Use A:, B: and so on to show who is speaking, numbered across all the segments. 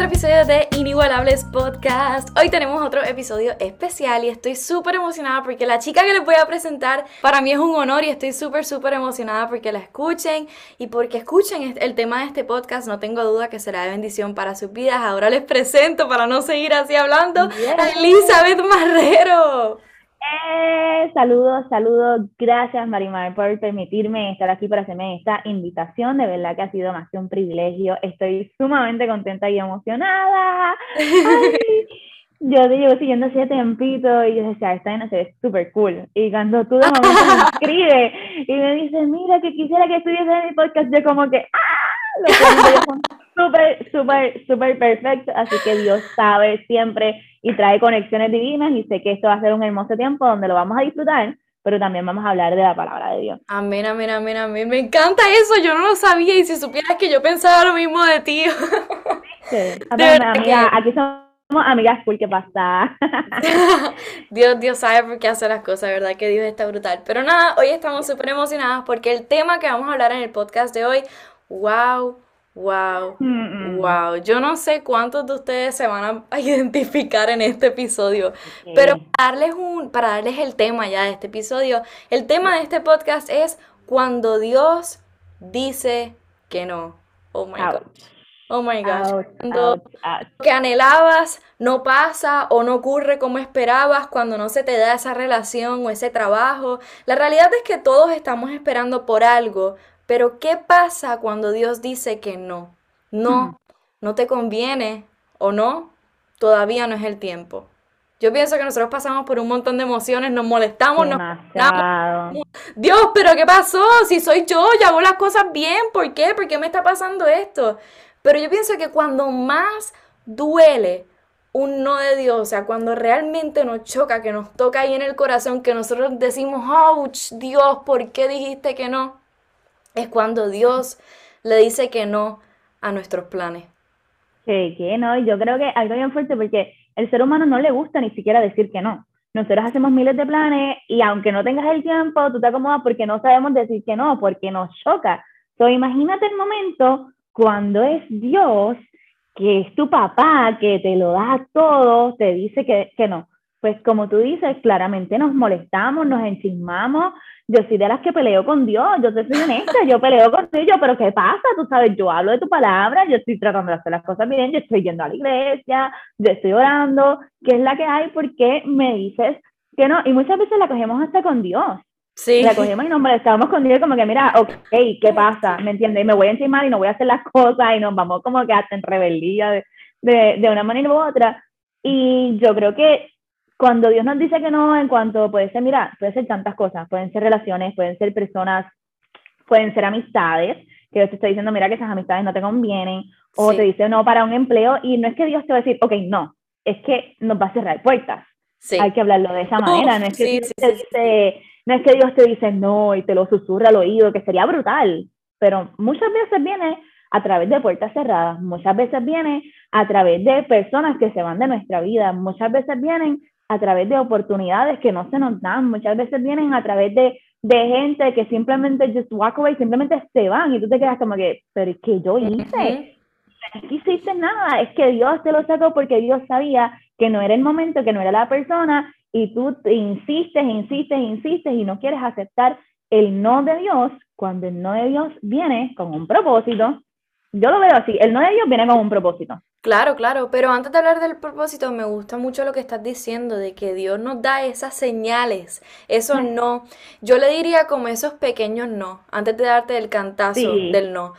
A: otro episodio de Inigualables Podcast. Hoy tenemos otro episodio especial y estoy súper emocionada porque la chica que les voy a presentar para mí es un honor y estoy súper, súper emocionada porque la escuchen y porque escuchen el tema de este podcast. No tengo duda que será de bendición para sus vidas. Ahora les presento para no seguir así hablando a Elizabeth Marrero.
B: Eh, saludos, saludos. Gracias, Marimar, por permitirme estar aquí para hacerme esta invitación. De verdad que ha sido más que un privilegio. Estoy sumamente contenta y emocionada. yo te llevo siguiendo hace tiempito y yo decía, esta no se ve súper cool. Y cuando tú de momento me escribes y me dices, mira, que quisiera que estuviese en mi podcast, yo como que, ¡ah! Lo súper, súper, súper perfecto. Así que Dios sabe siempre y trae conexiones divinas y sé que esto va a ser un hermoso tiempo donde lo vamos a disfrutar, pero también vamos a hablar de la palabra de Dios.
A: Amén, amén, amén, amén. Me encanta eso, yo no lo sabía y si supieras que yo pensaba lo mismo de ti.
B: Sí. amiga, aquí somos amigas full, ¿qué pasa?
A: Dios, Dios sabe por qué hace las cosas, ¿verdad? Que Dios está brutal. Pero nada, hoy estamos súper emocionadas porque el tema que vamos a hablar en el podcast de hoy, wow, Wow, wow. Yo no sé cuántos de ustedes se van a identificar en este episodio, pero para darles un, para darles el tema ya de este episodio, el tema de este podcast es cuando Dios dice que no. Oh my God. Oh my God. Cuando lo que anhelabas no pasa o no ocurre como esperabas, cuando no se te da esa relación o ese trabajo. La realidad es que todos estamos esperando por algo, pero ¿qué pasa cuando Dios dice que no? No, no te conviene o no, todavía no es el tiempo. Yo pienso que nosotros pasamos por un montón de emociones, nos molestamos, nos Dios, pero ¿qué pasó? Si soy yo, ya hago las cosas bien, ¿por qué? ¿Por qué me está pasando esto? Pero yo pienso que cuando más duele un no de Dios, o sea, cuando realmente nos choca, que nos toca ahí en el corazón, que nosotros decimos, ouch, Dios, ¿por qué dijiste que no? Es cuando Dios le dice que no a nuestros planes.
B: Sí, que no, yo creo que algo bien fuerte porque el ser humano no le gusta ni siquiera decir que no. Nosotros hacemos miles de planes y aunque no tengas el tiempo, tú te acomodas porque no sabemos decir que no, porque nos choca. Entonces, imagínate el momento cuando es Dios, que es tu papá, que te lo da todo, te dice que, que no. Pues como tú dices, claramente nos molestamos, nos enchismamos, yo soy de las que peleo con Dios, yo te soy honesta, yo peleo con Dios, pero ¿qué pasa? Tú sabes, yo hablo de tu palabra, yo estoy tratando de hacer las cosas bien, yo estoy yendo a la iglesia, yo estoy orando, ¿qué es la que hay? ¿Por qué me dices que no? Y muchas veces la cogemos hasta con Dios. Sí. La cogemos y nos molestamos con Dios como que, mira, ok, ¿qué pasa? ¿Me entiendes? Me voy a encimar y no voy a hacer las cosas y nos vamos como que hasta en rebeldía de, de, de una manera u otra. Y yo creo que cuando Dios nos dice que no, en cuanto puede ser, mira, puede ser tantas cosas, pueden ser relaciones, pueden ser personas, pueden ser amistades, que Dios te está diciendo, mira, que esas amistades no te convienen, o te dice no para un empleo, y no es que Dios te va a decir, ok, no, es que nos va a cerrar puertas. Hay que hablarlo de esa manera, no es, que Dios te dice, no es que Dios te dice no y te lo susurra al oído, que sería brutal, pero muchas veces viene a través de puertas cerradas, muchas veces viene a través de personas que se van de nuestra vida, muchas veces vienen a través de oportunidades que no se nos dan, muchas veces vienen a través de, de gente que simplemente just walk away, simplemente se van y tú te quedas como que, pero ¿qué yo hice? No hiciste nada, es que Dios te lo sacó porque Dios sabía que no era el momento, que no era la persona y tú insistes, insistes, insistes y no quieres aceptar el no de Dios cuando el no de Dios viene con un propósito. Yo lo veo así, el no de Dios viene con un propósito.
A: Claro, claro, pero antes de hablar del propósito, me gusta mucho lo que estás diciendo, de que Dios nos da esas señales, esos no. Yo le diría como esos pequeños no, antes de darte el cantazo del no.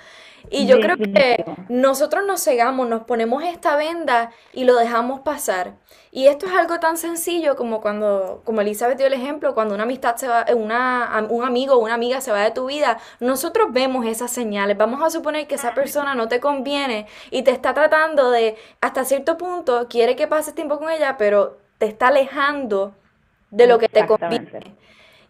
A: Y yo creo que nosotros nos cegamos, nos ponemos esta venda y lo dejamos pasar. Y esto es algo tan sencillo como cuando, como Elizabeth dio el ejemplo, cuando una amistad se va, una, un amigo o una amiga se va de tu vida, nosotros vemos esas señales. Vamos a suponer que esa persona no te conviene y te está tratando de, hasta cierto punto, quiere que pases tiempo con ella, pero te está alejando de lo que te conviene.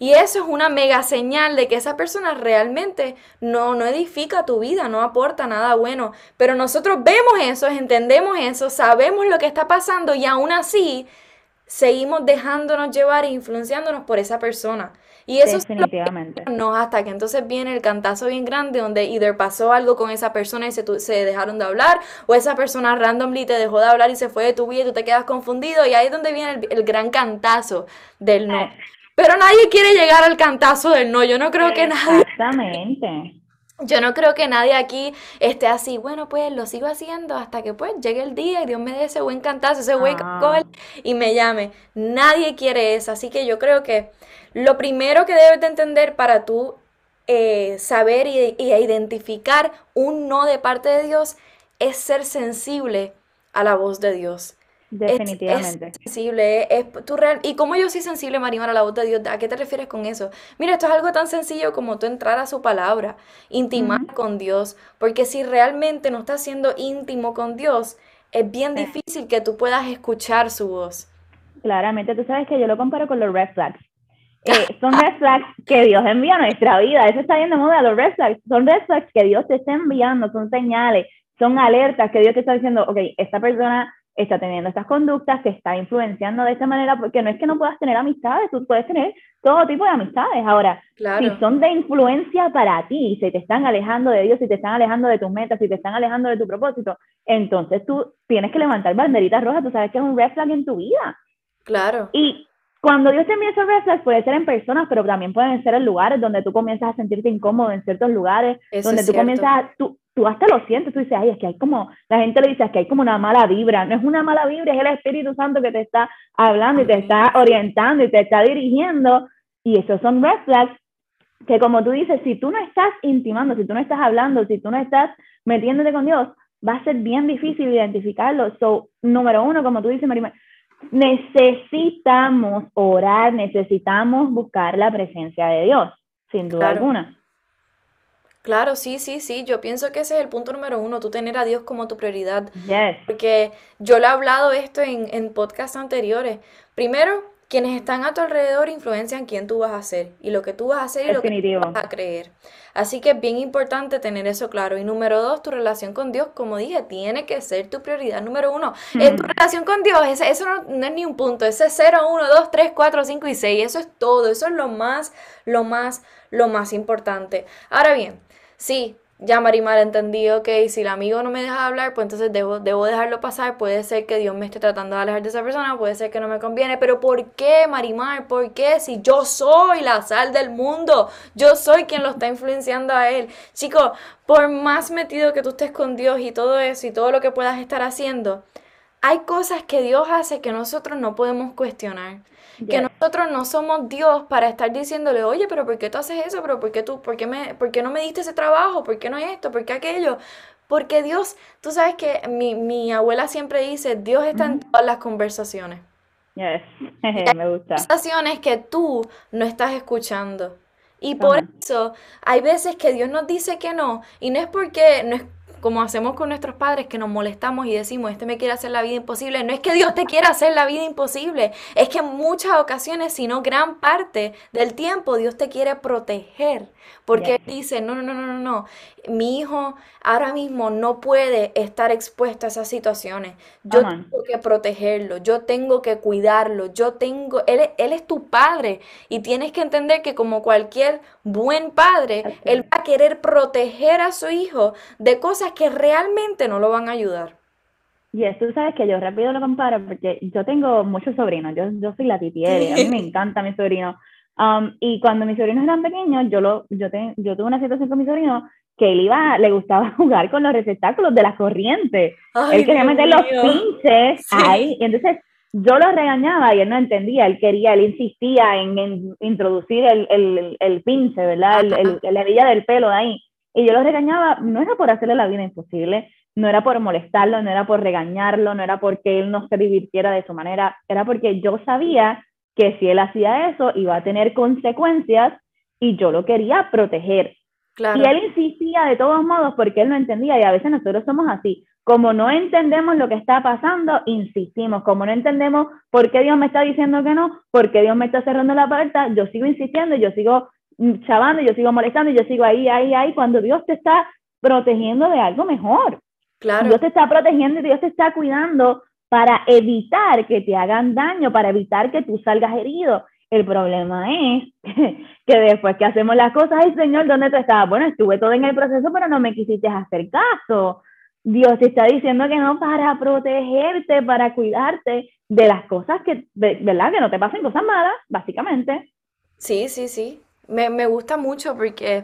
A: Y eso es una mega señal de que esa persona realmente no, no edifica tu vida, no aporta nada bueno. Pero nosotros vemos eso, entendemos eso, sabemos lo que está pasando y aún así seguimos dejándonos llevar e influenciándonos por esa persona. Y eso
B: Definitivamente.
A: no hasta que entonces viene el cantazo bien grande donde either pasó algo con esa persona y se, se dejaron de hablar o esa persona randomly te dejó de hablar y se fue de tu vida y tú te quedas confundido y ahí es donde viene el, gran cantazo del no. Pero nadie quiere llegar al cantazo del no. Yo no creo que nadie.
B: Exactamente.
A: Yo no creo que nadie aquí esté así, bueno, pues lo sigo haciendo hasta que pues llegue el día y Dios me dé ese buen cantazo, ese wake up call y me llame. Nadie quiere eso, así que yo creo que lo primero que debes de entender para tú eh, saber y, identificar un no de parte de Dios es ser sensible a la voz de Dios.
B: Definitivamente.
A: Es, sensible, es, tu real, y como yo soy sensible, Marimar, a la voz de Dios, ¿a qué te refieres con eso? Mira, esto es algo tan sencillo como tú entrar a su palabra, intimar con Dios, porque si realmente no estás siendo íntimo con Dios, es bien difícil que tú puedas escuchar su voz.
B: Claramente, tú sabes que yo lo comparo con los red flags. Eh, son red flags que Dios envía a nuestra vida. Eso está bien de moda, los red flags. Son red flags que Dios te está enviando, son señales, son alertas que Dios te está diciendo, ok, esta persona está teniendo estas conductas, te está influenciando de esta manera, porque no es que no puedas tener amistades, tú puedes tener todo tipo de amistades. Ahora, si son de influencia para ti, si te están alejando de Dios, si te están alejando de tus metas, si te están alejando de tu propósito, entonces tú tienes que levantar banderitas rojas, tú sabes que es un red flag en tu vida.
A: Claro.
B: Y cuando Dios te envía esos red puede ser en personas, pero también pueden ser en lugares donde tú comienzas a sentirte incómodo en ciertos lugares, donde tú comienzas a, tú, tú hasta lo sientes, tú dices, ay, es que hay como, la gente le dice, es que hay como una mala vibra, no es una mala vibra, es el Espíritu Santo que te está hablando y te está orientando y te está dirigiendo, y esos son red flags que como tú dices, si tú no estás intimando, si tú no estás hablando, si tú no estás metiéndote con Dios, va a ser bien difícil identificarlo. So, número uno, como tú dices, Marimar, necesitamos orar, necesitamos buscar la presencia de Dios, sin duda alguna.
A: Claro, sí, sí, sí. Yo pienso que ese es el punto número uno, tú tener a Dios como tu prioridad.
B: Yes.
A: Porque yo le he hablado esto en, en podcasts anteriores. Primero, quienes están a tu alrededor influencian quién tú vas a ser y lo que tú vas a hacer y lo que tú vas a creer. Así que es bien importante tener eso claro. Y número dos, tu relación con Dios, como dije, tiene que ser tu prioridad número uno. En tu relación con Dios, ese, eso no, es ni un punto, ese es 0, 1, 2, 3, 4, 5 y 6. Eso es todo, eso es lo más, lo más, lo más importante. Ahora bien, sí, ya Marimar entendió que si el amigo no me deja hablar, pues entonces debo, debo dejarlo pasar. Puede ser que Dios me esté tratando de alejar de esa persona, puede ser que no me conviene. Pero ¿por qué, Marimar? ¿Por qué? Si yo soy la sal del mundo, yo soy quien lo está influenciando a él. Chicos, por más metido que tú estés con Dios y todo eso y todo lo que puedas estar haciendo, hay cosas que Dios hace que nosotros no podemos cuestionar. Que nosotros no somos Dios para estar diciéndole, oye, pero ¿por qué tú haces eso? ¿Pero por qué, tú, por qué, me, por qué no me diste ese trabajo? ¿Por qué no esto? ¿Por qué aquello? Porque Dios, tú sabes que mi, mi abuela siempre dice, Dios está en todas las conversaciones.
B: Yes. me gusta.
A: Conversaciones que tú no estás escuchando. Y por eso hay veces que Dios nos dice que no, y no es porque no es como hacemos con nuestros padres que nos molestamos y decimos, este me quiere hacer la vida imposible. No es que Dios te quiera hacer la vida imposible, es que en muchas ocasiones, si no gran parte del tiempo, Dios te quiere proteger. Porque dice, no, no, no, no, no, mi hijo ahora mismo no puede estar expuesto a esas situaciones. Yo tengo que protegerlo, yo tengo que cuidarlo, yo tengo, él, él es tu padre y tienes que entender que como cualquier buen padre, él va a querer proteger a su hijo de cosas que realmente no lo van a ayudar.
B: Y yes, tú sabes que yo rápido lo comparo porque yo tengo muchos sobrinos, yo, yo soy la titiere, a mí me encanta mi sobrino. Um, y cuando mis sobrinos eran pequeños, yo, lo, yo, yo tuve una situación con mi sobrino que él iba, le gustaba jugar con los receptáculos de la corriente. él quería meter los pinches ahí. Y entonces yo lo regañaba y él no entendía. Él quería, él insistía en, introducir el, el, el, pinche, ¿verdad? El, la hebilla del pelo de ahí. Y yo lo regañaba, no era por hacerle la vida imposible, no era por molestarlo, no era por regañarlo, no era porque él no se divirtiera de su manera, era porque yo sabía que si él hacía eso iba a tener consecuencias y yo lo quería proteger. Y él insistía de todos modos porque él no entendía y a veces nosotros somos así. Como no entendemos lo que está pasando, insistimos. Como no entendemos por qué Dios me está diciendo que no, por qué Dios me está cerrando la puerta, yo sigo insistiendo, yo sigo chavando, yo sigo molestando, yo sigo ahí, ahí, ahí, cuando Dios te está protegiendo de algo mejor.
A: Claro.
B: Dios te está protegiendo y Dios te está cuidando para evitar que te hagan daño, para evitar que tú salgas herido. El problema es que después que hacemos las cosas, ay Señor, ¿dónde tú estabas? Bueno, estuve todo en el proceso, pero no me quisiste hacer caso. Dios te está diciendo que no para protegerte, para cuidarte de las cosas que, ¿verdad? Que no te pasen cosas malas, básicamente.
A: Sí, sí, sí. Me, me, gusta mucho porque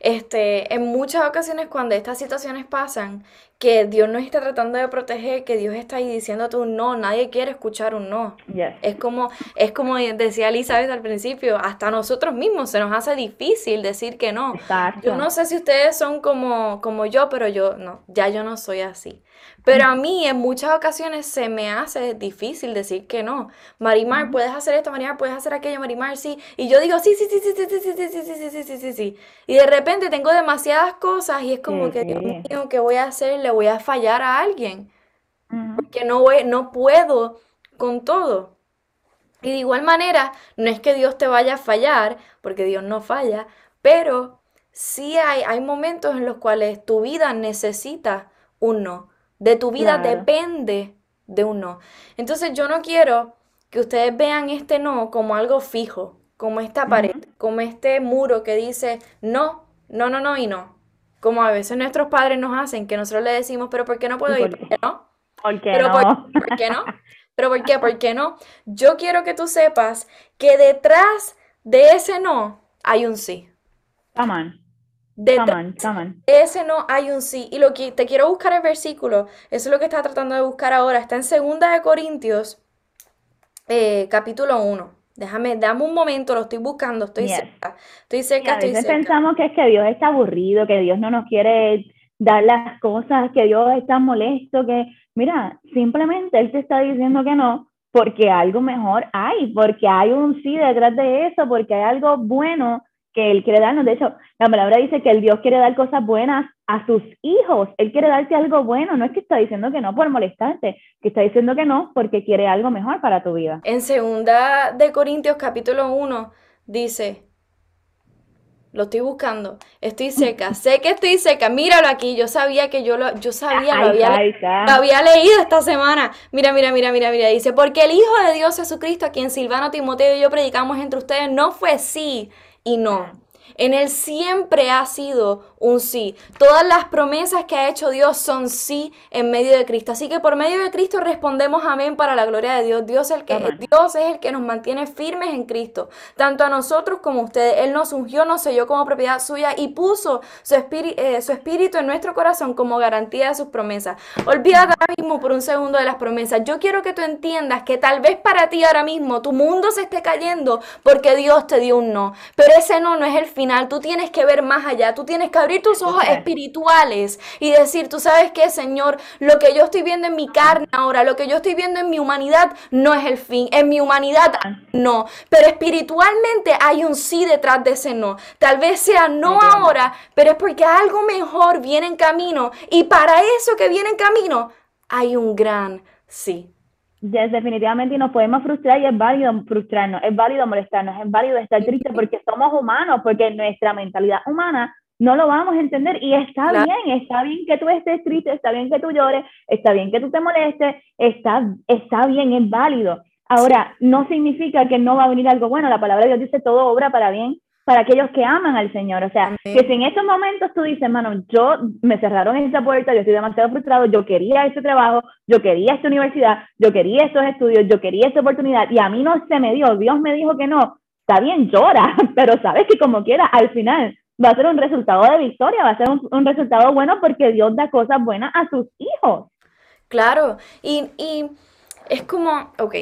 A: este, en muchas ocasiones cuando estas situaciones pasan, que Dios nos está tratando de proteger, que Dios está ahí diciéndote un no, nadie quiere escuchar un no. Es como, es como decía Elizabeth al principio, hasta nosotros mismos se nos hace difícil decir que no. Yo no sé si ustedes son como, como yo, pero yo no, ya yo no soy así. Pero a mí en muchas ocasiones se me hace difícil decir que no. Marimar, puedes hacer esto, Marimar, puedes hacer aquello, Marimar, sí. Y yo digo, sí, sí, sí, sí, sí, sí, sí, sí, sí, sí, sí, sí, sí, sí. Y de repente tengo demasiadas cosas y es como que, Dios mío, ¿qué voy a hacer? Le voy a fallar a alguien. Porque no, voy, no puedo con todo. Y de igual manera, no es que Dios te vaya a fallar, porque Dios no falla, pero sí hay, hay momentos en los cuales tu vida necesita un no. De tu vida depende de un no. Entonces yo no quiero que ustedes vean este no como algo fijo, como esta pared, como este muro que dice no, no, no, no y no. Como a veces nuestros padres nos hacen, que nosotros le decimos, pero ¿por qué no puedo ir? ¿Por qué no?
B: ¿Por qué no? Por,
A: qué no? ¿Pero por qué? ¿Por qué no? Yo quiero que tú sepas que detrás de ese no hay un sí.
B: Come Detrás
A: ese no hay un sí. Y lo que te quiero buscar el versículo, eso es lo que está tratando de buscar ahora. Está en 2 de Corintios, eh, capítulo 1. Déjame, dame un momento, lo estoy buscando, estoy cerca. Estoy cerca,
B: a veces pensamos que es que Dios está aburrido, que Dios no nos quiere dar las cosas, que Dios está molesto, que, mira, simplemente Él te está diciendo que no, porque algo mejor hay, porque hay un sí detrás de eso, porque hay algo bueno que Él quiere darnos. De hecho, la palabra dice que el Dios quiere dar cosas buenas a sus hijos. Él quiere darte algo bueno. No es que está diciendo que no por molestarte, que está diciendo que no porque quiere algo mejor para tu vida.
A: En segunda de Corintios capítulo 1 dice, lo estoy buscando. Estoy seca. sé que estoy seca. Míralo aquí. Yo sabía que yo lo, yo sabía, lo había, lo había leído esta semana. Mira, mira, mira, mira, mira. Dice, porque el Hijo de Dios Jesucristo, a quien Silvano, Timoteo y yo predicamos entre ustedes, no fue sí y no. En Él siempre ha sido un sí. Todas las promesas que ha hecho Dios son sí en medio de Cristo. Así que por medio de Cristo respondemos amén para la gloria de Dios. Dios, el que, Dios es el que nos mantiene firmes en Cristo, tanto a nosotros como a ustedes. Él nos ungió, nos selló como propiedad suya y puso su, espíritu, eh, su espíritu en nuestro corazón como garantía de sus promesas. Olvídate ahora mismo por un segundo de las promesas. Yo quiero que tú entiendas que tal vez para ti ahora mismo tu mundo se esté cayendo porque Dios te dio un no. Pero ese no no es el final. Tú tienes que ver más allá. Tú tienes que abrir tus ojos espirituales y decir, tú sabes qué, Señor, lo que yo estoy viendo en mi carne ahora, lo que yo estoy viendo en mi humanidad no es el fin, en mi humanidad no, pero espiritualmente hay un sí detrás de ese no. Tal vez sea no ahora, pero es porque algo mejor viene en camino. Y para eso que viene en camino hay un gran sí.
B: definitivamente y nos podemos frustrar y es válido frustrarnos, es válido molestarnos, es válido estar tristes porque somos humanos, porque nuestra mentalidad humana no lo vamos a entender. Y está bien, está bien que tú estés triste, está bien que tú llores, está bien que tú te molestes, está, está bien, es válido. Ahora, no significa que no va a venir algo bueno, la palabra de Dios dice todo obra para bien para aquellos que aman al Señor. O sea, que si en estos momentos tú dices, hermano, yo me cerraron esa puerta, yo estoy demasiado frustrado, yo quería ese trabajo, yo quería esta universidad, yo quería estos estudios, yo quería esta oportunidad y a mí no se me dio, Dios me dijo que no, está bien, llora, pero sabes que como quiera, al final va a ser un resultado de victoria, va a ser un, resultado bueno porque Dios da cosas buenas a sus hijos.
A: Claro, y, y es como, ok,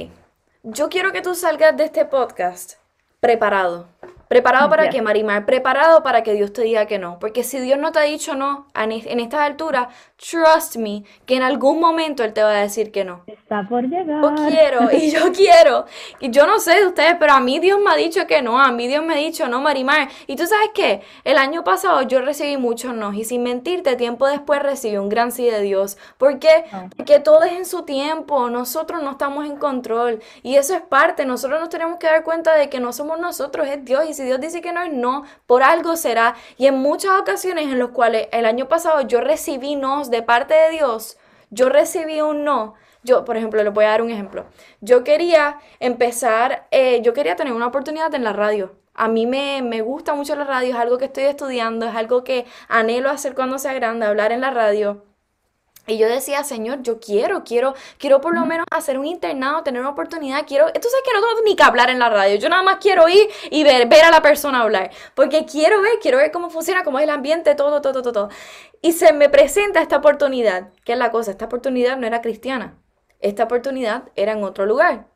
A: yo quiero que tú salgas de este podcast preparado. ¿Preparado para qué, Marimar? Preparado para que Dios te diga que no. Porque si Dios no te ha dicho no en estas alturas, trust me, que en algún momento Él te va a decir que no.
B: Está por llegar.
A: Yo quiero, y yo quiero. Y yo no sé de ustedes, pero a mí Dios me ha dicho que no. A mí Dios me ha dicho no, Marimar. Y tú sabes qué? El año pasado yo recibí muchos no. Y sin mentirte, tiempo después recibí un gran sí de Dios. ¿Por qué? Ah. Porque todo es en su tiempo. Nosotros no estamos en control. Y eso es parte. Nosotros nos tenemos que dar cuenta de que no somos nosotros, es Dios. Y si Dios dice que no es no, por algo será. Y en muchas ocasiones en las cuales el año pasado yo recibí no de parte de Dios, yo recibí un no, yo, por ejemplo, le voy a dar un ejemplo. Yo quería empezar, eh, yo quería tener una oportunidad en la radio. A mí me, me, gusta mucho la radio, es algo que estoy estudiando, es algo que anhelo hacer cuando sea grande, hablar en la radio. Y yo decía, Señor, yo quiero, quiero, quiero por lo menos hacer un internado, tener una oportunidad, quiero, entonces que no tengo ni que hablar en la radio, yo nada más quiero ir y ver, ver a la persona hablar, porque quiero ver, quiero ver cómo funciona, cómo es el ambiente, todo, todo, todo, todo. Y se me presenta esta oportunidad, ¿qué es la cosa? Esta oportunidad no era cristiana, esta oportunidad era en otro lugar.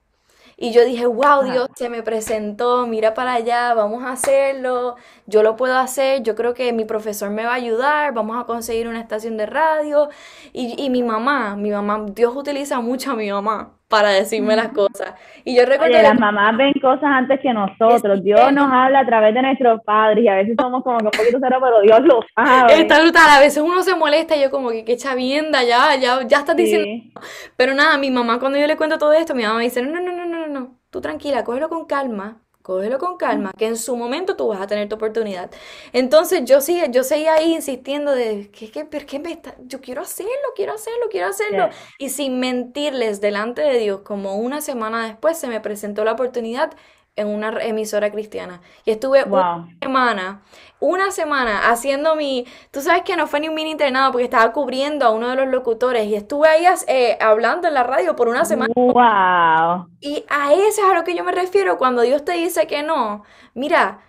A: Y yo dije, wow, Dios se me presentó, mira para allá, vamos a hacerlo, yo lo puedo hacer, yo creo que mi profesor me va a ayudar, vamos a conseguir una estación de radio. Y, y mi mamá, mi mamá, Dios utiliza mucho a mi mamá para decirme las cosas. Y yo recuerdo...
B: que las mamás ven cosas antes que nosotros. Dios nos habla a través de nuestros padres y a veces somos como que un poquito cero, pero Dios lo sabe.
A: Está brutal. A veces uno se molesta y yo como que qué chavienda, ya, ya, ya estás diciendo... Pero nada, mi mamá cuando yo le cuento todo esto, mi mamá me dice, no, no, no, tú tranquila, cógelo con calma cógelo con calma, que en su momento tú vas a tener tu oportunidad. Entonces yo sí, yo seguía ahí insistiendo de, ¿qué, qué, qué me está? Yo quiero hacerlo, quiero hacerlo, quiero hacerlo. Y sin mentirles delante de Dios, como una semana después se me presentó la oportunidad en una emisora cristiana. Y estuve una semana, una semana haciendo mi, tú sabes que no fue ni un mini internado porque estaba cubriendo a uno de los locutores y estuve ahí eh, hablando en la radio por una semana.
B: Wow.
A: Y a eso es a lo que yo me refiero cuando Dios te dice que no. Mira,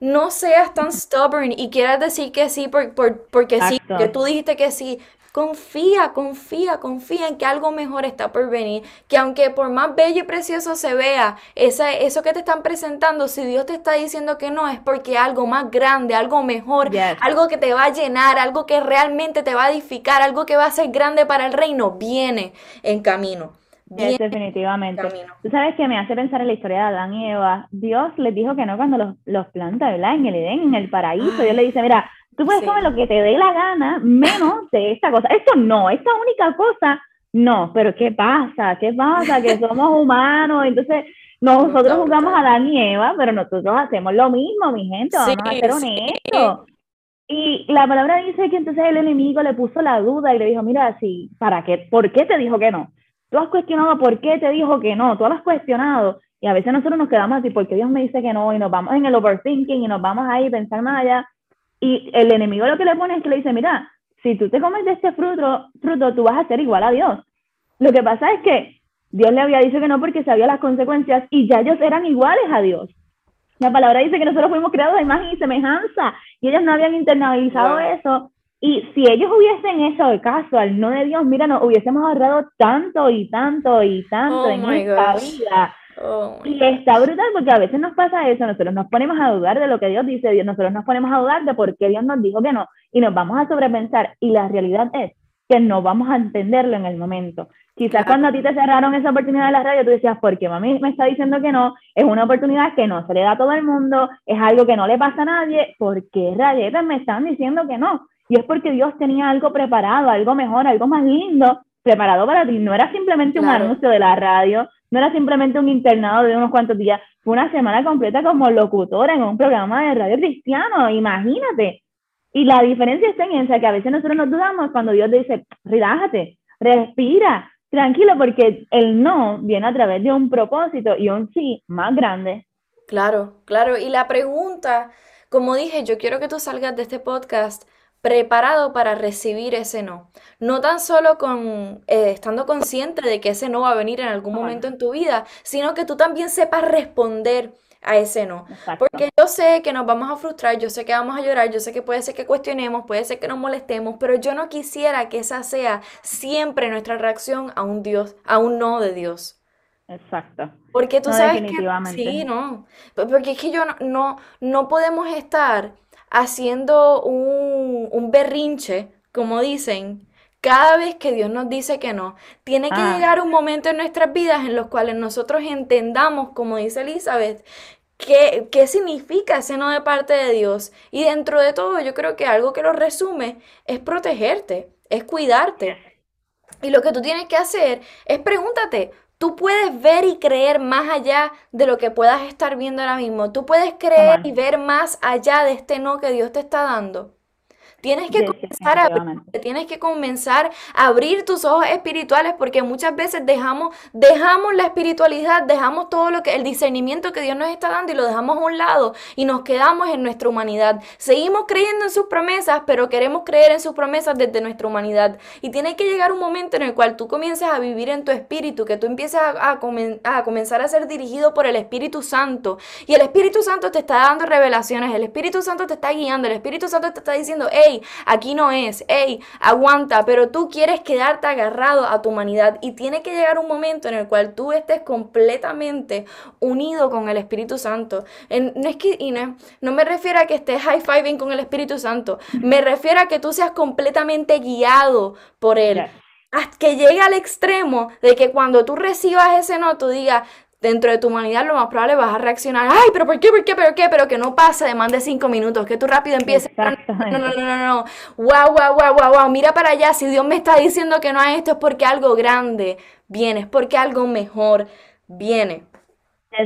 A: no seas tan stubborn y quieras decir que sí por, porque sí, que tú dijiste que sí. Confía, confía, confía en que algo mejor está por venir. Que aunque por más bello y precioso se vea esa, eso que te están presentando, si Dios te está diciendo que no, es porque algo más grande, algo mejor, algo que te va a llenar, algo que realmente te va a edificar, algo que va a ser grande para el reino, viene en camino.
B: definitivamente. Tú sabes que me hace pensar en la historia de Adán y Eva. Dios les dijo que no cuando los, los planta, ¿verdad? En el Edén, en el paraíso. Dios le dice, mira, Tú puedes comer lo que te dé la gana, menos de esta cosa. Esto no, esta única cosa, no. Pero ¿qué pasa? ¿Qué pasa? Que somos humanos. Entonces, nosotros jugamos a Adán y Eva, pero nosotros hacemos lo mismo, mi gente. Vamos a ser honestos. Y la palabra dice que entonces el enemigo le puso la duda y le dijo, mira, sí, ¿para qué? ¿Por qué te dijo que no? Tú has cuestionado por qué te dijo que no, tú lo has cuestionado. Y a veces nosotros nos quedamos así, porque Dios me dice que no, y nos vamos en el overthinking y nos vamos ahí a pensar más allá. Y el enemigo lo que le pone es que le dice, mira, si tú te comes de este fruto, fruto, tú vas a ser igual a Dios. Lo que pasa es que Dios le había dicho que no porque sabía las consecuencias y ya ellos eran iguales a Dios. La palabra dice que nosotros fuimos creados de imagen y semejanza y ellos no habían internalizado eso. Y si ellos hubiesen hecho el caso al no de Dios, mira, nos hubiésemos ahorrado tanto y tanto y tanto oh en nuestra vida. Oh, y está brutal porque a veces nos pasa eso, nosotros nos ponemos a dudar de lo que Dios dice, nosotros nos ponemos a dudar de por qué Dios nos dijo que no y nos vamos a sobrepensar y la realidad es que no vamos a entenderlo en el momento. Quizás cuando a ti te cerraron esa oportunidad de la radio, tú decías, porque mami me está diciendo que no, es una oportunidad que no se le da a todo el mundo, es algo que no le pasa a nadie, ¿por qué rayetas me están diciendo que no? Y es porque Dios tenía algo preparado, algo mejor, algo más lindo preparado para ti. No era simplemente un anuncio de la radio, no era simplemente un internado de unos cuantos días, fue una semana completa como locutora en un programa de radio cristiano, imagínate. Y la diferencia está en esa, que a veces nosotros nos dudamos cuando Dios dice, relájate, respira, tranquilo, porque el no viene a través de un propósito y un sí más grande.
A: Claro, claro. Y la pregunta, como dije, yo quiero que tú salgas de este podcast preparado para recibir ese no. No tan solo con eh, estando consciente de que ese no va a venir en algún momento en tu vida, sino que tú también sepas responder a ese no. Porque yo sé que nos vamos a frustrar, yo sé que vamos a llorar, yo sé que puede ser que cuestionemos, puede ser que nos molestemos, pero yo no quisiera que esa sea siempre nuestra reacción a un Dios, a un no de Dios.
B: Exacto.
A: Porque tú sabes que sí, no, porque es que yo no, no, no podemos estar haciendo un, berrinche, como dicen, cada vez que Dios nos dice que no, tiene que ah. llegar un momento en nuestras vidas en los cuales nosotros entendamos, como dice Elizabeth, qué, qué significa ese no de parte de Dios. Y dentro de todo, yo creo que algo que lo resume es protegerte, es cuidarte. Y lo que tú tienes que hacer es pregúntate, Tú puedes ver y creer más allá de lo que puedas estar viendo ahora mismo. Tú puedes creer y ver más allá de este no que Dios te está dando. Tienes que comenzar a tienes que comenzar a abrir tus ojos espirituales porque muchas veces dejamos, dejamos la espiritualidad, dejamos todo lo que, el discernimiento que Dios nos está dando y lo dejamos a un lado y nos quedamos en nuestra humanidad. Seguimos creyendo en sus promesas, pero queremos creer en sus promesas desde nuestra humanidad. Y tiene que llegar un momento en el cual tú comiences a vivir en tu espíritu, que tú empieces a, a comenzar a ser dirigido por el Espíritu Santo. Y el Espíritu Santo te está dando revelaciones, el Espíritu Santo te está guiando, el Espíritu Santo te está diciendo, hey, aquí no es, hey, aguanta, pero tú quieres quedarte agarrado a tu humanidad y tiene que llegar un momento en el cual tú estés completamente unido con el Espíritu Santo. no es que, no, me refiero a que estés high-fiving con el Espíritu Santo, me refiero a que tú seas completamente guiado por Él. Hasta que llegue al extremo de que cuando tú recibas ese no, tú digas, dentro de tu humanidad lo más probable vas a reaccionar, ay, pero ¿por qué, por qué, por qué? Pero que no pase de más de cinco minutos, que tú rápido empieces, no, no, no, no, no, wow, wow, wow, wow, wow, mira para allá, si Dios me está diciendo que no hay esto es porque algo grande viene, es porque algo mejor viene.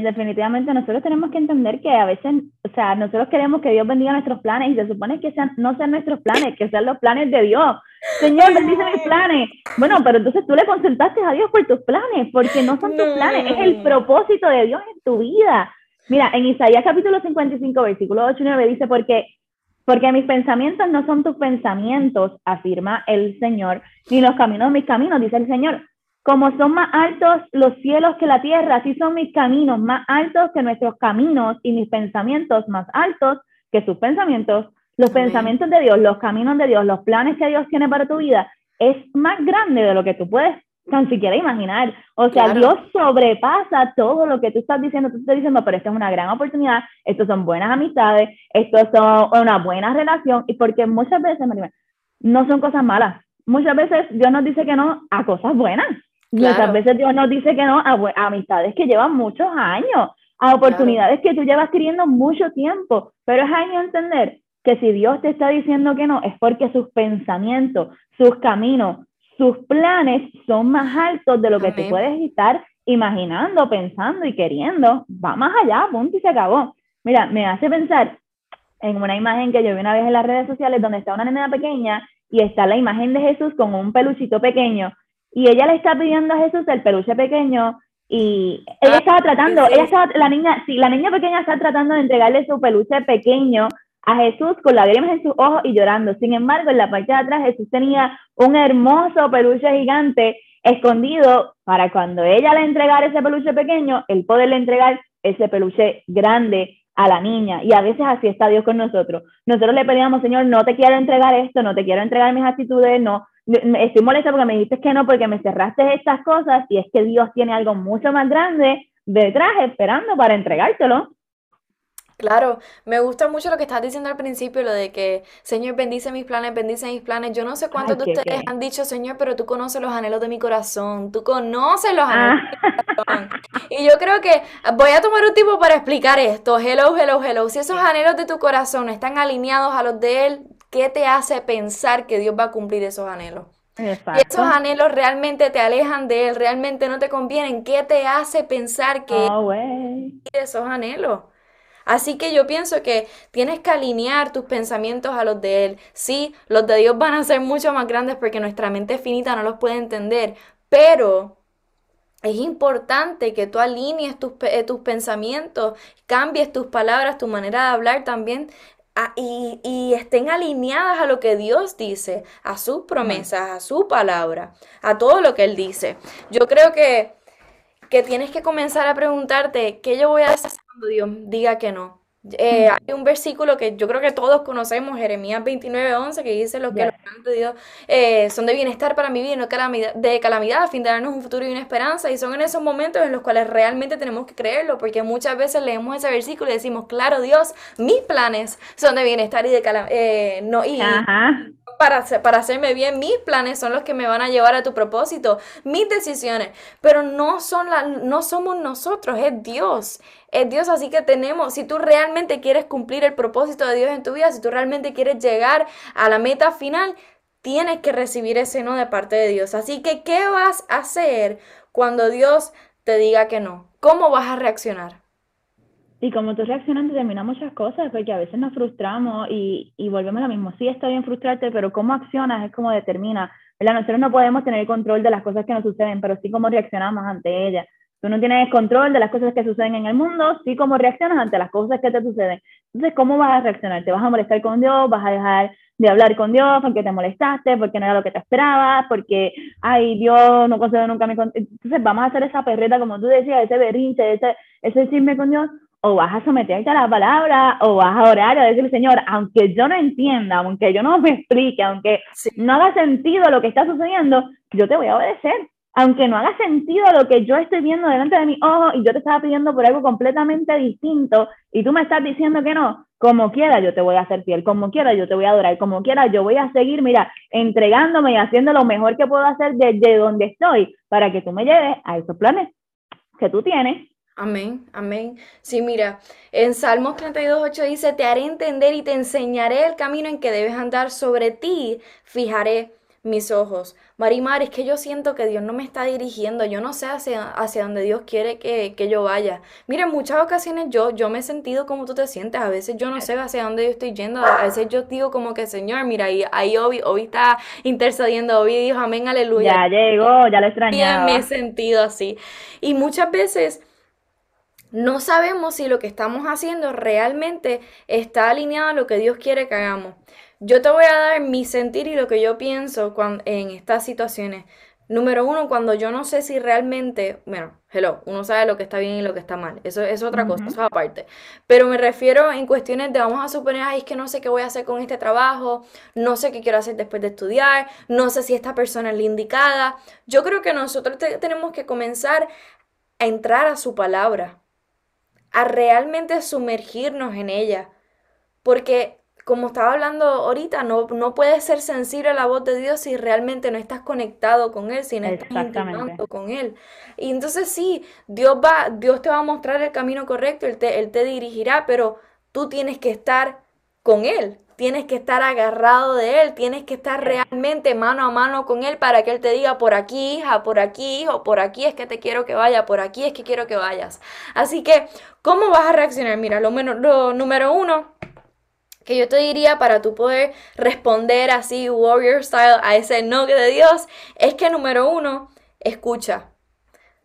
B: Definitivamente nosotros tenemos que entender que a veces, o sea, nosotros queremos que Dios bendiga nuestros planes y se supone que sean, no sean nuestros planes, que sean los planes de Dios. Señor, bendice mis planes. Bueno, pero entonces tú le consultaste a Dios por tus planes, porque no son tus planes, es el propósito de Dios en tu vida. Mira, en Isaías capítulo 55, versículo 8 y 9 dice, porque, porque mis pensamientos no son tus pensamientos, afirma el Señor, ni los caminos mis caminos, dice el Señor. Como son más altos los cielos que la tierra, así son mis caminos más altos que nuestros caminos y mis pensamientos más altos que sus pensamientos. Los pensamientos de Dios, los caminos de Dios, los planes que Dios tiene para tu vida es más grande de lo que tú puedes tan siquiera imaginar. O sea, Dios sobrepasa todo lo que tú estás diciendo. Tú estás diciendo, pero esto es una gran oportunidad, esto son buenas amistades, esto son una buena relación. Y porque muchas veces, no son cosas malas. Muchas veces Dios nos dice que no a cosas buenas. Muchas veces Dios nos dice que no a, amistades que llevan muchos años, a oportunidades que tú llevas queriendo mucho tiempo, pero es ahí entender que si Dios te está diciendo que no, es porque sus pensamientos, sus caminos, sus planes son más altos de lo que tú puedes estar imaginando, pensando y queriendo. Va más allá, punto y se acabó. Mira, me hace pensar en una imagen que yo vi una vez en las redes sociales donde está una nena pequeña y está la imagen de Jesús con un peluchito pequeño y ella le está pidiendo a Jesús el peluche pequeño y ella ah, estaba tratando, ella estaba, la niña, sí, la niña pequeña está tratando de entregarle su peluche pequeño a Jesús con lágrimas en sus ojos y llorando. Sin embargo, en la parte de atrás Jesús tenía un hermoso peluche gigante escondido para cuando ella le entregara ese peluche pequeño, el poderle entregar ese peluche grande a la niña. Y a veces así está Dios con nosotros. Nosotros le pedíamos, Señor, no te quiero entregar esto, no te quiero entregar mis actitudes, no, estoy molesta porque me dijiste que no, porque me cerraste estas cosas y es que Dios tiene algo mucho más grande detrás esperando para entregártelo.
A: Claro, me gusta mucho lo que estás diciendo al principio, lo de que, Señor, bendice mis planes, bendice mis planes. Yo no sé cuántos de ustedes han dicho, Señor, pero tú conoces los anhelos de mi corazón, tú conoces los anhelos de mi ah. corazón. Y yo creo que voy a tomar un tiempo para explicar esto. Hello, hello, hello. Si esos anhelos de tu corazón están alineados a los de Él, ¿qué te hace pensar que Dios va a cumplir esos anhelos? Y esos anhelos realmente te alejan de Él, realmente no te convienen. ¿Qué te hace pensar que oh, esos anhelos? Así que yo pienso que tienes que alinear tus pensamientos a los de Él. Sí, los de Dios van a ser mucho más grandes porque nuestra mente finita no los puede entender, pero es importante que tú alinees tus, eh, tus pensamientos, cambies tus palabras, tu manera de hablar también y, estén alineadas a lo que Dios dice, a sus promesas, a su palabra, a todo lo que Él dice. Yo creo que, que tienes que comenzar a preguntarte, ¿qué yo voy a hacer cuando Dios diga que no? Eh, hay un versículo que yo creo que todos conocemos, Jeremías 29, 11, que dice lo que los planes de Dios eh, son de bienestar para mi vida, no calamidad, de calamidad, a fin de darnos un futuro y una esperanza. Y son en esos momentos en los cuales realmente tenemos que creerlo, porque muchas veces leemos ese versículo y decimos, claro, Dios, mis planes son de bienestar y de calamidad. Eh, no, y, para, para hacerme bien, mis planes son los que me van a llevar a tu propósito, mis decisiones, pero no, son la, no somos nosotros, es Dios. Es Dios, así que tenemos, si tú realmente quieres cumplir el propósito de Dios en tu vida, si tú realmente quieres llegar a la meta final, tienes que recibir ese no de parte de Dios. Así que, ¿qué vas a hacer cuando Dios te diga que no? ¿Cómo vas a reaccionar?
B: Y como tú reaccionas determina muchas cosas, porque a veces nos frustramos y, y volvemos a lo mismo. Sí, está bien frustrarte, pero cómo accionas es como determina. ¿verdad? Nosotros no podemos tener control de las cosas que nos suceden, pero sí cómo reaccionamos ante ellas. Tú no tienes control de las cosas que suceden en el mundo, sí cómo reaccionas ante las cosas que te suceden. Entonces, ¿cómo vas a reaccionar? ¿Te vas a molestar con Dios? ¿Vas a dejar de hablar con Dios porque te molestaste, porque no era lo que te esperabas, porque, ay, Dios no concedió nunca mi... Entonces, vamos a hacer esa perreta, como tú decías, ese berrinche, ese, ese chisme con Dios, o vas a someterte a la palabra, o vas a orar a decirle, Señor, aunque yo no entienda, aunque yo no me explique, aunque no haga sentido lo que está sucediendo, yo te voy a obedecer aunque no haga sentido lo que yo estoy viendo delante de mi ojo y yo te estaba pidiendo por algo completamente distinto y tú me estás diciendo que no, como quiera yo te voy a hacer fiel, como quiera yo te voy a adorar, como quiera yo voy a seguir, mira, entregándome y haciendo lo mejor que puedo hacer desde donde estoy para que tú me lleves a esos planes que tú tienes.
A: Amén, amén. Sí, mira, en Salmos 32.8 dice, te haré entender y te enseñaré el camino en que debes andar, sobre ti fijaré mis ojos. Marimar, es que yo siento que Dios no me está dirigiendo, yo no sé hacia, hacia dónde Dios quiere que, yo vaya. Mira, en muchas ocasiones yo, yo me he sentido como tú te sientes, a veces yo no sé hacia dónde yo estoy yendo, a veces yo digo como que, Señor, mira, ahí, ahí Obi, está intercediendo, Obi dijo, amén, aleluya.
B: Ya llegó, ya lo extrañaba.
A: me he sentido así. Y muchas veces no sabemos si lo que estamos haciendo realmente está alineado a lo que Dios quiere que hagamos. Yo te voy a dar mi sentir y lo que yo pienso en estas situaciones. Número uno, cuando yo no sé si realmente, bueno, hello, uno sabe lo que está bien y lo que está mal. Eso, es otra cosa, eso aparte. Pero me refiero en cuestiones de, vamos a suponer, ay, es que no sé qué voy a hacer con este trabajo, no sé qué quiero hacer después de estudiar, no sé si esta persona es la indicada. Yo creo que nosotros tenemos que comenzar a entrar a su palabra, a realmente sumergirnos en ella. Porque como estaba hablando ahorita, no, no puedes ser sensible a la voz de Dios si realmente no estás conectado con Él, si no estás intimando con Él. Y entonces sí, Dios, va, Dios te va a mostrar el camino correcto, Él te, él te dirigirá, pero tú tienes que estar con Él, tienes que estar agarrado de Él, tienes que estar realmente mano a mano con Él para que Él te diga por aquí, hija, por aquí, o por aquí es que te quiero que vaya, por aquí es que quiero que vayas. Así que, ¿cómo vas a reaccionar? Mira, lo, menos, lo número uno que yo te diría para tú poder responder así, warrior style, a ese no de Dios, es que número uno, escucha.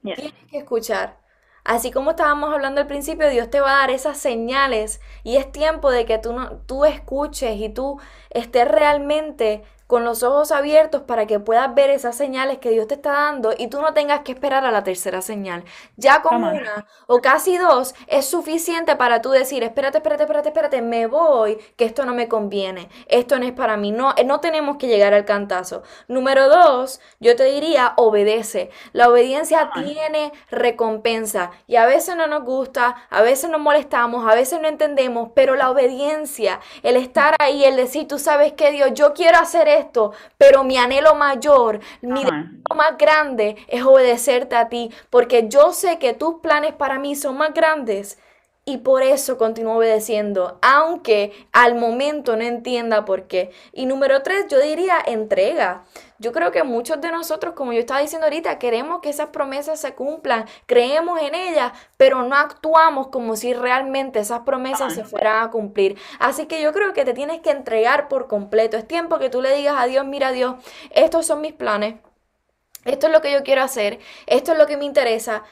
A: Tienes que escuchar. Así como estábamos hablando al principio, Dios te va a dar esas señales y es tiempo de que tú, no, tú escuches y tú estés realmente con los ojos abiertos para que puedas ver esas señales que Dios te está dando y tú no tengas que esperar a la tercera señal. Ya con una o casi dos es suficiente para tú decir, espérate, espérate, espérate, espérate, me voy, que esto no me conviene, esto no es para mí, no, no tenemos que llegar al cantazo. Número dos, yo te diría, obedece. La obediencia tiene recompensa y a veces no nos gusta, a veces nos molestamos, a veces no entendemos, pero la obediencia, el estar ahí, el decir, tú sabes que Dios, yo quiero hacer esto, pero mi anhelo mayor, mi deseo más grande es obedecerte a ti, porque yo sé que tus planes para mí son más grandes y por eso continúo obedeciendo, aunque al momento no entienda por qué. Y número tres, yo diría entrega. Yo creo que muchos de nosotros, como yo estaba diciendo ahorita, queremos que esas promesas se cumplan, creemos en ellas, pero no actuamos como si realmente esas promesas se fueran a cumplir. Así que yo creo que te tienes que entregar por completo. Es tiempo que tú le digas a Dios, mira Dios, estos son mis planes, esto es lo que yo quiero hacer, esto es lo que me interesa,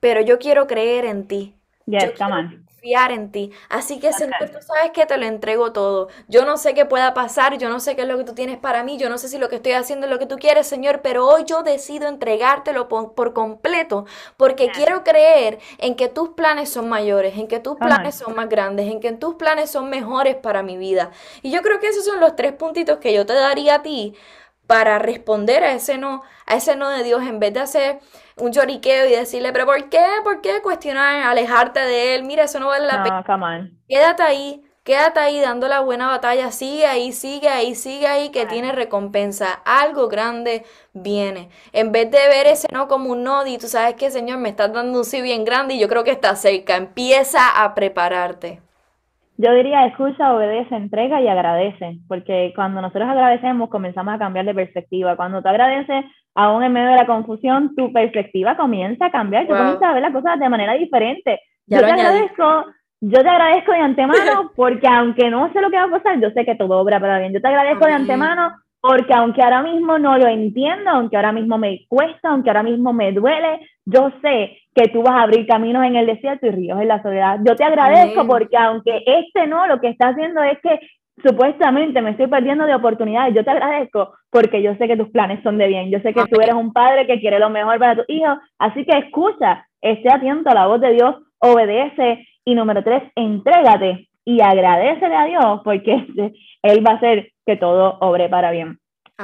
A: pero yo quiero creer en ti.
B: Yes, come on
A: en ti. Así que, Señor, tú sabes que te lo entrego todo. Yo no sé qué pueda pasar, yo no sé qué es lo que tú tienes para mí, yo no sé si lo que estoy haciendo es lo que tú quieres, Señor, pero hoy yo decido entregártelo por, completo, porque quiero creer en que tus planes son mayores, en que tus planes son más grandes, en que tus planes son mejores para mi vida. Y yo creo que esos son los tres puntitos que yo te daría a ti para responder a ese no, a ese no de Dios, en vez de hacer un lloriqueo y decirle, pero ¿por qué? ¿Por qué cuestionar, alejarte de él? Mira, eso no vale la pena. Quédate ahí, quédate ahí dando la buena batalla, sigue ahí, sigue ahí, sigue ahí, que tiene recompensa. Algo grande viene. En vez de ver ese no como un no, y tú sabes que, Señor, me estás dando un sí bien grande y yo creo que está cerca. Empieza a prepararte.
B: Yo diría, escucha, obedece, entrega y agradece, porque cuando nosotros agradecemos comenzamos a cambiar de perspectiva. Cuando tú agradeces, aún en medio de la confusión, tu perspectiva comienza a cambiar, tú comienzas a ver las cosas de manera diferente. yo te agradezco, yo te agradezco de antemano porque aunque no sé lo que va a pasar, yo sé que todo obra para bien. Yo te agradezco de antemano porque aunque ahora mismo no lo entiendo, aunque ahora mismo me cuesta, aunque ahora mismo me duele, yo sé que tú vas a abrir caminos en el desierto y ríos en la soledad. Yo te agradezco porque aunque este no, lo que está haciendo es que supuestamente me estoy perdiendo de oportunidades. Yo te agradezco porque yo sé que tus planes son de bien. Yo sé que tú eres un padre que quiere lo mejor para tu hijo. Así que escucha, esté atento a la voz de Dios, obedece. Y número tres, entrégate y agradecele a Dios porque Él va a hacer que todo obre para bien.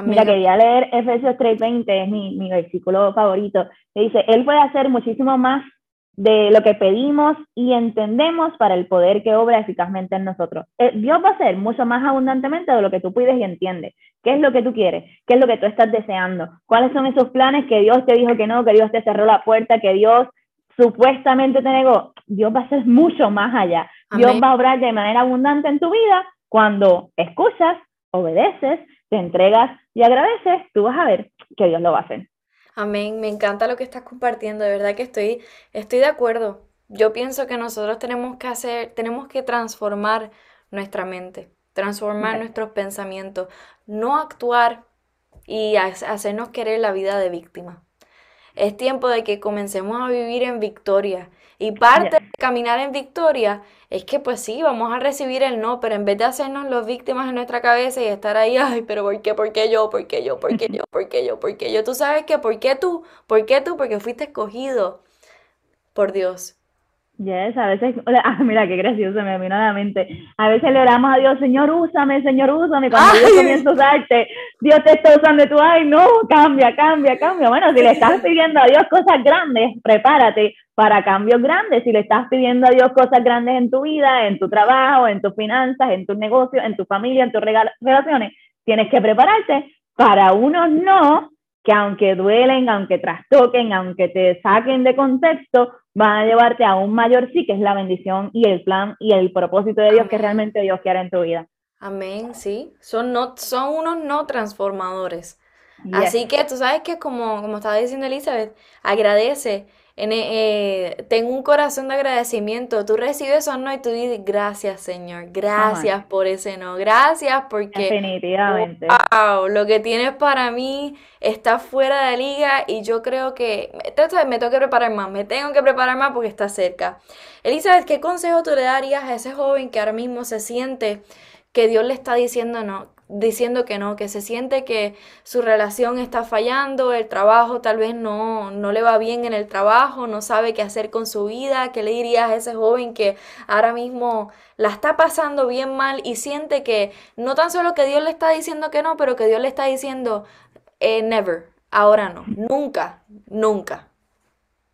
B: Mira, quería leer Efesios 3:20, es mi, mi versículo favorito, que dice, Él puede hacer muchísimo más de lo que pedimos y entendemos para el poder que obra eficazmente en nosotros. Eh, Dios va a hacer mucho más abundantemente de lo que tú pides y entiendes. ¿Qué es lo que tú quieres? ¿Qué es lo que tú estás deseando? ¿Cuáles son esos planes que Dios te dijo que no, que Dios te cerró la puerta, que Dios supuestamente te negó? Dios va a hacer mucho más allá. Dios va a obrar de manera abundante en tu vida cuando escuchas, obedeces, te entregas y agradeces, tú vas a ver que Dios lo va a hacer.
A: Amén, me encanta lo que estás compartiendo, de verdad que estoy, estoy de acuerdo. Yo pienso que nosotros tenemos que hacer, tenemos que transformar nuestra mente, transformar nuestros pensamientos, no actuar y hacernos querer la vida de víctima. Es tiempo de que comencemos a vivir en victoria. Y parte de caminar en victoria es que pues sí, vamos a recibir el no, pero en vez de hacernos los víctimas en nuestra cabeza y estar ahí, ay, pero ¿por qué? ¿Por qué yo? ¿Por qué yo? ¿Por qué yo? ¿Por qué yo? ¿Por qué yo? Tú sabes que, ¿por qué tú? ¿Por qué tú? Porque fuiste escogido por Dios.
B: Yes, a veces, ah, mira qué gracioso me vino a la mente. A veces le oramos a Dios, Señor, úsame, Señor, úsame. Cuando Dios comienza a usarte, Dios te está usando, tú, ay, no, cambia, cambia, cambia. Bueno, si le estás pidiendo a Dios cosas grandes, prepárate para cambios grandes. Si le estás pidiendo a Dios cosas grandes en tu vida, en tu trabajo, en tus finanzas, en tus negocios, en tu familia, en tus relaciones, tienes que prepararte para unos no que aunque duelen, aunque trastoquen, aunque te saquen de contexto, van a llevarte a un mayor sí, que es la bendición y el plan y el propósito de Dios que realmente Dios quiere en tu vida.
A: Amén, sí. Son, no, son unos no transformadores. Así que tú sabes que como, como estaba diciendo Elizabeth, agradece en, eh, tengo un corazón de agradecimiento. Tú recibes eso no y tú dices, gracias Señor, gracias por ese no, gracias porque...
B: Definitivamente.
A: Wow, lo que tienes para mí está fuera de liga y yo creo que me tengo que preparar más, me tengo que preparar más porque está cerca. Elizabeth, ¿qué consejo tú le darías a ese joven que ahora mismo se siente que Dios le está diciendo no, diciendo que no, que se siente que su relación está fallando, el trabajo tal vez no, no le va bien en el trabajo, no sabe qué hacer con su vida, ¿qué le dirías a ese joven que ahora mismo la está pasando bien mal y siente que no tan solo que Dios le está diciendo que no, pero que Dios le está diciendo eh, never, ahora no, nunca, nunca?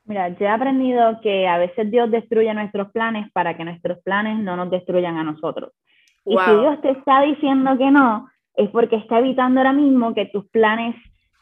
B: Mira, yo he aprendido que a veces Dios destruye nuestros planes para que nuestros planes no nos destruyan a nosotros. Y si Dios te está diciendo que no, es porque está evitando ahora mismo que tus planes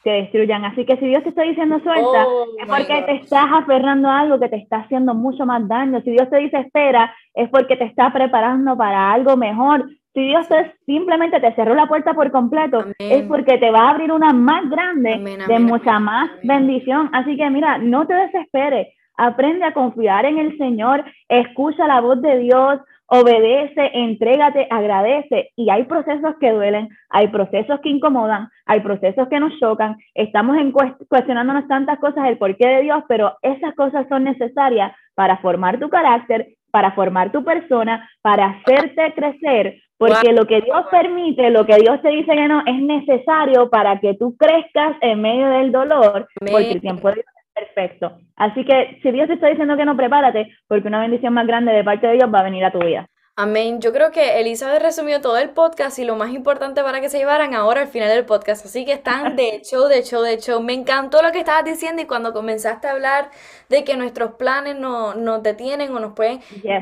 B: se destruyan. Así que si Dios te está diciendo suelta, oh es porque te estás aferrando a algo que te está haciendo mucho más daño. Si Dios te dice espera, es porque te está preparando para algo mejor. Si Dios te, simplemente te cerró la puerta por completo, es porque te va a abrir una más grande de mucha más bendición. Así que mira, no te desesperes. Aprende a confiar en el Señor, escucha la voz de Dios, obedece, entrégate, agradece. Y hay procesos que duelen, hay procesos que incomodan, hay procesos que nos chocan. Estamos en cuestionándonos tantas cosas el porqué de Dios, pero esas cosas son necesarias para formar tu carácter, para formar tu persona, para hacerte crecer, porque lo que Dios permite, lo que Dios te dice que no, es necesario para que tú crezcas en medio del dolor, porque el tiempo de Perfecto. Así que si Dios te está diciendo que no, prepárate, porque una bendición más grande de parte de Dios va a venir a tu vida.
A: Amén. Yo creo que Elizabeth resumió todo el podcast y lo más importante para que se llevaran ahora al final del podcast. Así que están de show, de show, de show. Me encantó lo que estabas diciendo y cuando comenzaste a hablar de que nuestros planes no, nos detienen o nos pueden,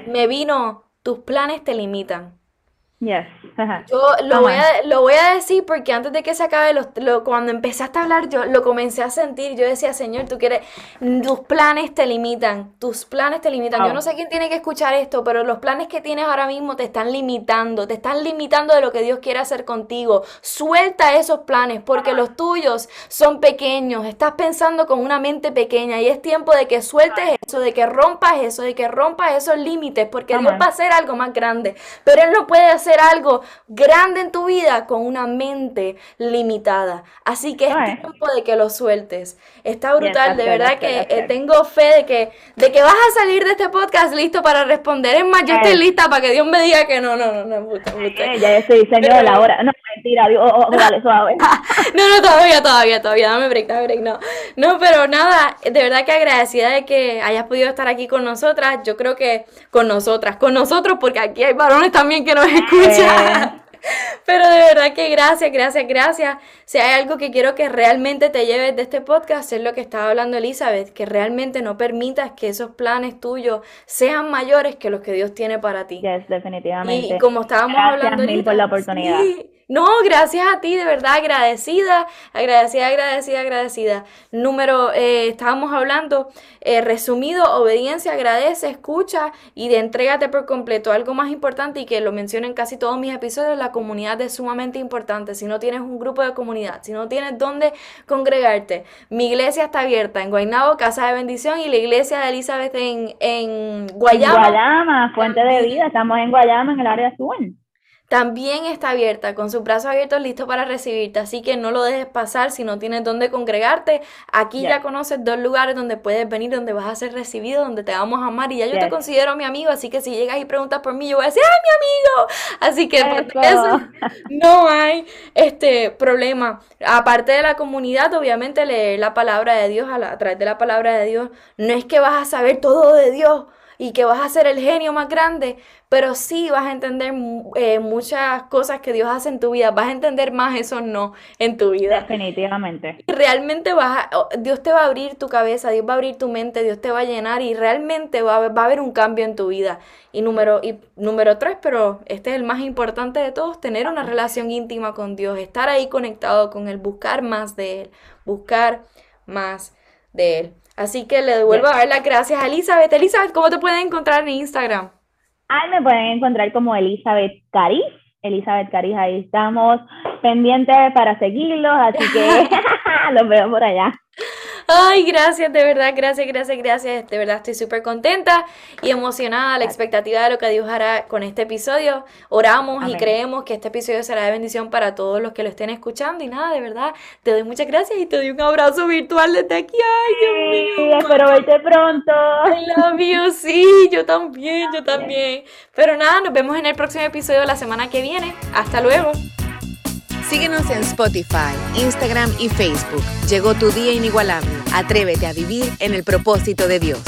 A: me vino, tus planes te limitan.
B: Yes.
A: Yo lo voy, a, lo voy a decir porque antes de que se acabe, los, cuando empezaste a hablar, yo lo comencé a sentir. Yo decía, Señor, tú quieres, tus planes te limitan, tus planes te limitan. Yo no sé quién tiene que escuchar esto, pero los planes que tienes ahora mismo te están limitando, te están limitando de lo que Dios quiere hacer contigo. Suelta esos planes porque los tuyos son pequeños. Estás pensando con una mente pequeña y es tiempo de que sueltes eso, de que rompas eso, de que rompas esos límites, porque Dios va a hacer algo más grande. Pero Él no puede hacer algo grande en tu vida con una mente limitada. Así que es tiempo de que lo sueltes. Está brutal, de verdad que eh, tengo fe de que, de que vas a salir de este podcast listo para responder. Es más, yo estoy lista para que Dios me diga que no, no, no, no, no,
B: Ya estoy de la hora. No, mentira, Dios, oh, oh, suave.
A: no, no, todavía, todavía, todavía, dame break, dame break, no. No, pero nada, de verdad que agradecida de que hayas podido estar aquí con nosotras. Yo creo que con nosotras, con nosotros, porque aquí hay varones también que nos escuchan. Pero de verdad que gracias, gracias, gracias. Si hay algo que quiero que realmente te lleves de este podcast, es lo que estaba hablando Elizabeth, que realmente no permitas que esos planes tuyos sean mayores que los que Dios tiene para ti.
B: Yes, definitivamente.
A: Y como estábamos hablando
B: ahorita, por la oportunidad.
A: No, gracias a ti, de verdad, agradecida, agradecida, agradecida, agradecida. Número, eh, estábamos hablando, eh, resumido, obediencia, agradece, escucha y de entrégate por completo. Algo más importante y que lo menciono en casi todos mis episodios, la comunidad es sumamente importante. Si no tienes un grupo de comunidad, si no tienes dónde congregarte, mi iglesia está abierta en Guaynabo, Casa de Bendición y la iglesia de Elizabeth en, en Guayama.
B: Guayama, Fuente de Vida, estamos en Guayama, en el área azul
A: también está abierta, con sus brazos abiertos listos para recibirte. Así que no lo dejes pasar si no tienes dónde congregarte. Aquí ya conoces dos lugares donde puedes venir, donde vas a ser recibido, donde te vamos a amar. Y ya yo te considero mi amigo, así que si llegas y preguntas por mí, yo voy a decir, ¡ay, mi amigo! Así que eso, no hay este problema. Aparte de la comunidad, obviamente leer la palabra de Dios a, a través de la palabra de Dios, no es que vas a saber todo de Dios y que vas a ser el genio más grande, pero sí vas a entender eh, muchas cosas que Dios hace en tu vida, vas a entender más eso no en tu vida.
B: Definitivamente.
A: Y realmente vas Dios te va a abrir tu cabeza, Dios va a abrir tu mente, Dios te va a llenar y realmente va a, va a haber un cambio en tu vida. Y número, y número tres, pero este es el más importante de todos, tener una relación íntima con Dios, estar ahí conectado con Él, buscar más de Él, buscar más de Él. Así que le devuelvo a dar las gracias a Elizabeth. Elizabeth, ¿cómo te pueden encontrar en Instagram?
B: Ahí me pueden encontrar como Elizabeth Cariz. Elizabeth Cariz, ahí estamos pendientes para seguirlos, así que los veo por allá.
A: Ay, gracias, de verdad, gracias, gracias, gracias. De verdad estoy súper contenta y emocionada a la expectativa de lo que Dios hará con este episodio. Oramos y creemos que este episodio será de bendición para todos los que lo estén escuchando. Y nada, de verdad, te doy muchas gracias y te doy un abrazo virtual desde aquí. Ay, Dios
B: mío. espero verte pronto.
A: I love you, sí, yo también, yo también. Pero nada, nos vemos en el próximo episodio la semana que viene. Hasta luego.
C: Síguenos en Spotify, Instagram y Facebook. Llegó tu día inigualable. Atrévete a vivir en el propósito de Dios.